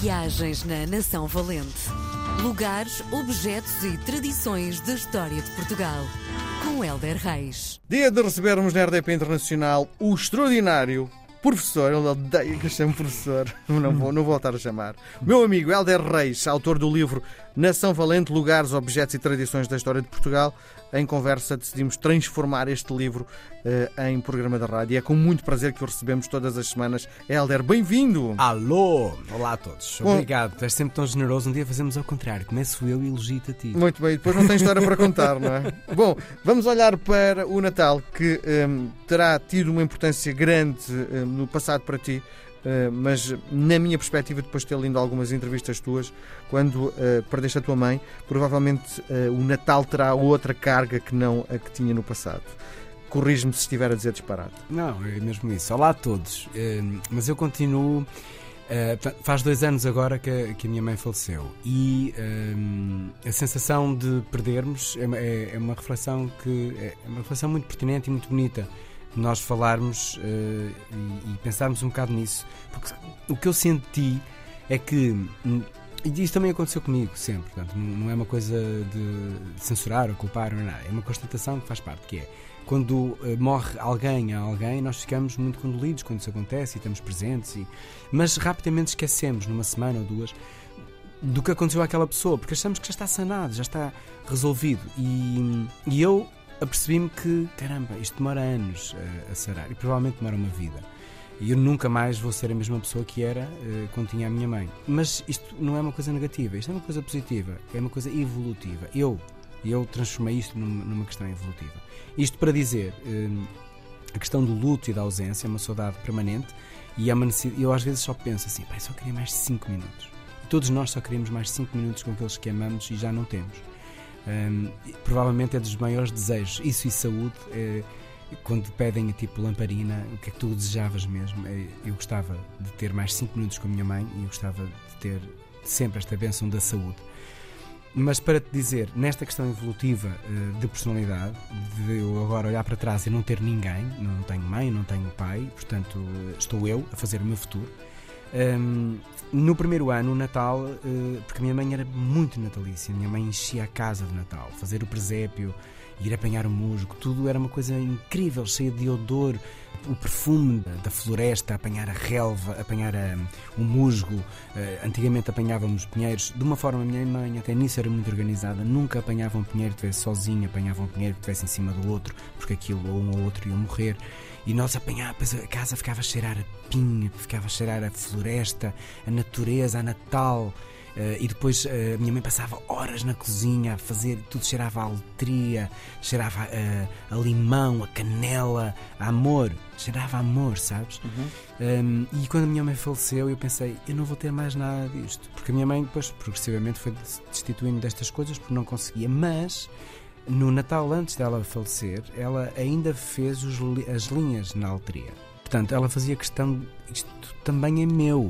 Viagens na Nação Valente. Lugares, objetos e tradições da história de Portugal. Com Helder Reis. Dia de recebermos na RDP Internacional o extraordinário professor, ele odeia que eu chame professor, não vou, não vou voltar a chamar. Meu amigo Helder Reis, autor do livro Nação Valente, Lugares, Objetos e Tradições da História de Portugal. Em conversa decidimos transformar este livro uh, em programa da rádio. E é com muito prazer que o recebemos todas as semanas. Helder, bem-vindo! Alô! Olá a todos. Bom, Obrigado, tu és sempre tão generoso. Um dia fazemos ao contrário. Começo eu e elogio-te a ti. Muito bem, depois não tem história para contar, não é? Bom, vamos olhar para o Natal, que um, ehm, terá tido uma importância grande um, ehm, no passado para ti. Uh, mas na minha perspectiva, depois de ter lido algumas entrevistas tuas, quando uh, perdeste a tua mãe, provavelmente uh, o Natal terá outra carga que não a que tinha no passado. Corrige-me se estiver a dizer disparado. Não, é mesmo isso. Olá a todos. mas eu continuo. faz dois anos agora que a, que a minha mãe faleceu e a sensação de perdermos é, é, é uma reflexão que é uma reflexão muito pertinente e muito bonita nós falarmos uh, e, e, pensarmos um bocado nisso. Porque o que eu senti é que. Hum, e isso também aconteceu comigo sempre, portanto, não é uma coisa de censurar ou culpar, é nada. É uma constatação que faz parte, que é quando uh, morre alguém a alguém, nós ficamos muito condolidos quando isso acontece e estamos presentes, e... mas rapidamente esquecemos, numa semana ou duas, do que aconteceu àquela pessoa, porque achamos que já está sanado, já está resolvido. E, e eu apercebi-me que, caramba, isto demora anos a, a sarar e provavelmente demora uma vida. E eu nunca mais vou ser a mesma pessoa que era uh, quando tinha a minha mãe. Mas isto não é uma coisa negativa, isto é uma coisa positiva, é uma coisa evolutiva. Eu, eu transformei isto numa, numa questão evolutiva. Isto para dizer, uh, a questão do luto e da ausência é uma saudade permanente e é uma eu às vezes só penso assim, pai, só queria mais 5 minutos. E todos nós só queremos mais 5 minutos com aqueles que amamos e já não temos. Um, provavelmente é dos maiores desejos. Isso e saúde, é, quando pedem tipo lamparina, o que é que tu desejavas mesmo? É, eu gostava de ter mais 5 minutos com a minha mãe e eu gostava de ter sempre esta bênção da saúde. Mas para te dizer, nesta questão evolutiva uh, de personalidade, de eu agora olhar para trás e não ter ninguém, não tenho mãe, não tenho pai, portanto estou eu a fazer o meu futuro. Um, no primeiro ano, o Natal, uh, porque a minha mãe era muito natalícia, a minha mãe enchia a casa de Natal, fazer o presépio, ir apanhar o musgo, tudo era uma coisa incrível, cheia de odor, o perfume da floresta, apanhar a relva, apanhar o musgo. Uh, antigamente apanhávamos pinheiros de uma forma, a minha mãe até nisso era muito organizada, nunca apanhava um pinheiro que estivesse sozinho, apanhava um pinheiro que estivesse em cima do outro, porque aquilo ou um ou outro ia morrer. E nós apanhávamos, a casa ficava a cheirar a pinho, ficava a cheirar a floresta, a natureza, a Natal. Uh, e depois uh, a minha mãe passava horas na cozinha a fazer, tudo cheirava a aletria, cheirava a, eh, a, limão, a canela, a amor, cheirava a amor, sabes? Uhum. Um, e quando a minha mãe faleceu, eu pensei, eu não vou ter mais nada disto, porque a minha mãe depois progressivamente foi destituindo destas coisas porque não conseguia, mas no Natal antes dela falecer, ela ainda fez os, as linhas na alteria. Portanto, ela fazia questão, isto também é meu.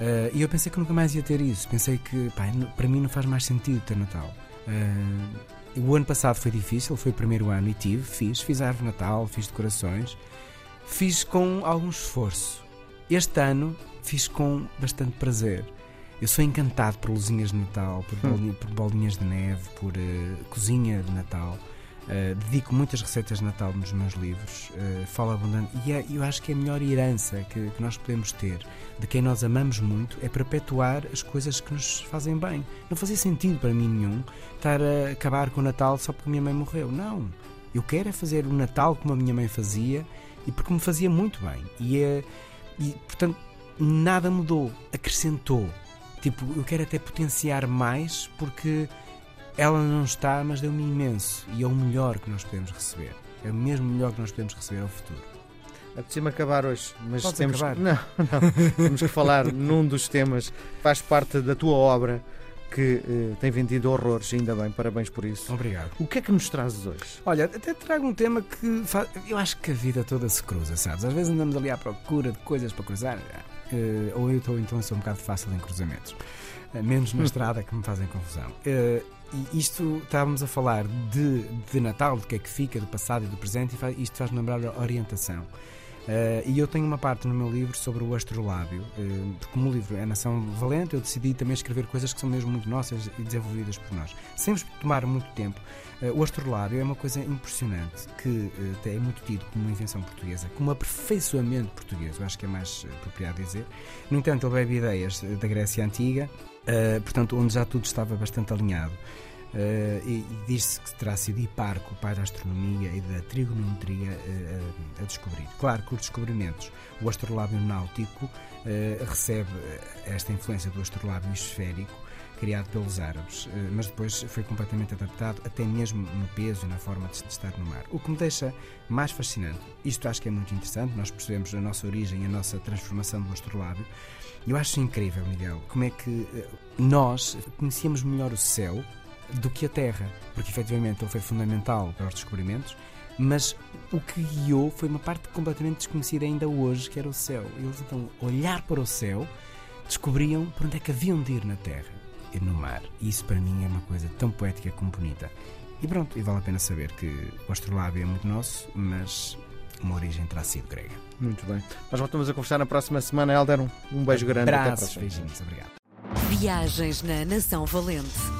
Uh, e eu pensei que nunca mais ia ter isso. Pensei que, pá, para mim não faz mais sentido ter Natal. Uh, o ano passado foi difícil, foi o primeiro ano e tive, fiz, fiz árvore Natal, fiz decorações, fiz com algum esforço. Este ano fiz com bastante prazer. Eu sou encantado por luzinhas de Natal, por, hum. bolinha, por bolinhas de neve, por uh, cozinha de Natal. Uh, dedico muitas receitas de Natal nos meus livros, uh, falo abundante, e é, eu acho que é a melhor herança que, que, nós podemos ter de quem nós amamos muito é perpetuar as coisas que nos fazem bem. Não fazia sentido para mim nenhum estar a acabar com o Natal só porque a minha mãe morreu. Não. Eu quero é fazer o Natal como a minha mãe fazia e porque me fazia muito bem. E, é, e portanto, nada mudou, acrescentou. Tipo, eu quero até potenciar mais porque ela não está, mas deu-me imenso e é o melhor que nós podemos receber. É o mesmo melhor que nós podemos receber ao futuro. Apetece-me acabar hoje, mas Podes temos acabar. Não, não. temos que falar num dos temas faz parte da tua obra que eh, tem vendido horrores, ainda bem, parabéns por isso. Obrigado. O que é que nos trazes hoje? Olha, até trago um tema que faz... eu acho que a vida toda se cruza, sabes? Às vezes andamos ali à procura de coisas para cruzar, uh, ou eu estou então sou um bocado fácil em cruzamentos, uh, menos na estrada que me fazem confusão. Uh, e isto estávamos a falar de, de Natal, do que é que fica, do passado e do presente, e faz, isto faz-me lembrar a orientação. Uh, e eu tenho uma parte no meu livro sobre o astrolábio, uh, porque como o livro é Nação Valente, eu decidi também escrever coisas que são mesmo muito nossas e desenvolvidas por nós. Sem tomar muito tempo, uh, o astrolábio é uma coisa impressionante, que é muito tido como uma invenção portuguesa, como um aperfeiçoamento português, eu acho que é mais apropriado dizer. No entanto, ele bebe ideias da Grécia Antiga, portanto, onde já tudo estava bastante alinhado. Uh, e, e diz-se que terá sido Hiparco, o pai da astronomia e da trigonometria, uh, a descobrir. Claro que os descobrimentos, o astrolábio náutico uh, recebe esta influência do astrolábio esférico, criado pelos árabes, mas depois foi completamente adaptado, até mesmo no peso e na forma de estar no mar. O que me deixa mais fascinante, isto acho que é muito interessante, nós percebemos a nossa origem, a nossa transformação do astrolábio. Eu acho incrível, Miguel, como é que nós conhecíamos melhor o céu do que a Terra, porque efetivamente ele foi fundamental para os descobrimentos, mas o que guiou foi uma parte completamente desconhecida ainda hoje, que era o céu. Eles então, olhar para o céu, descobriam por onde é que haviam de ir na Terra e no mar. E isso para mim é uma coisa tão poética como bonita. E pronto, e vale a pena saber que o astrolábio é muito nosso, mas uma origem terá sido grega. Muito bem. Nós voltamos a conversar na próxima semana. Helder, um beijo grande. Abraços, beijinhos, obrigado. Viagens na Nação Valente.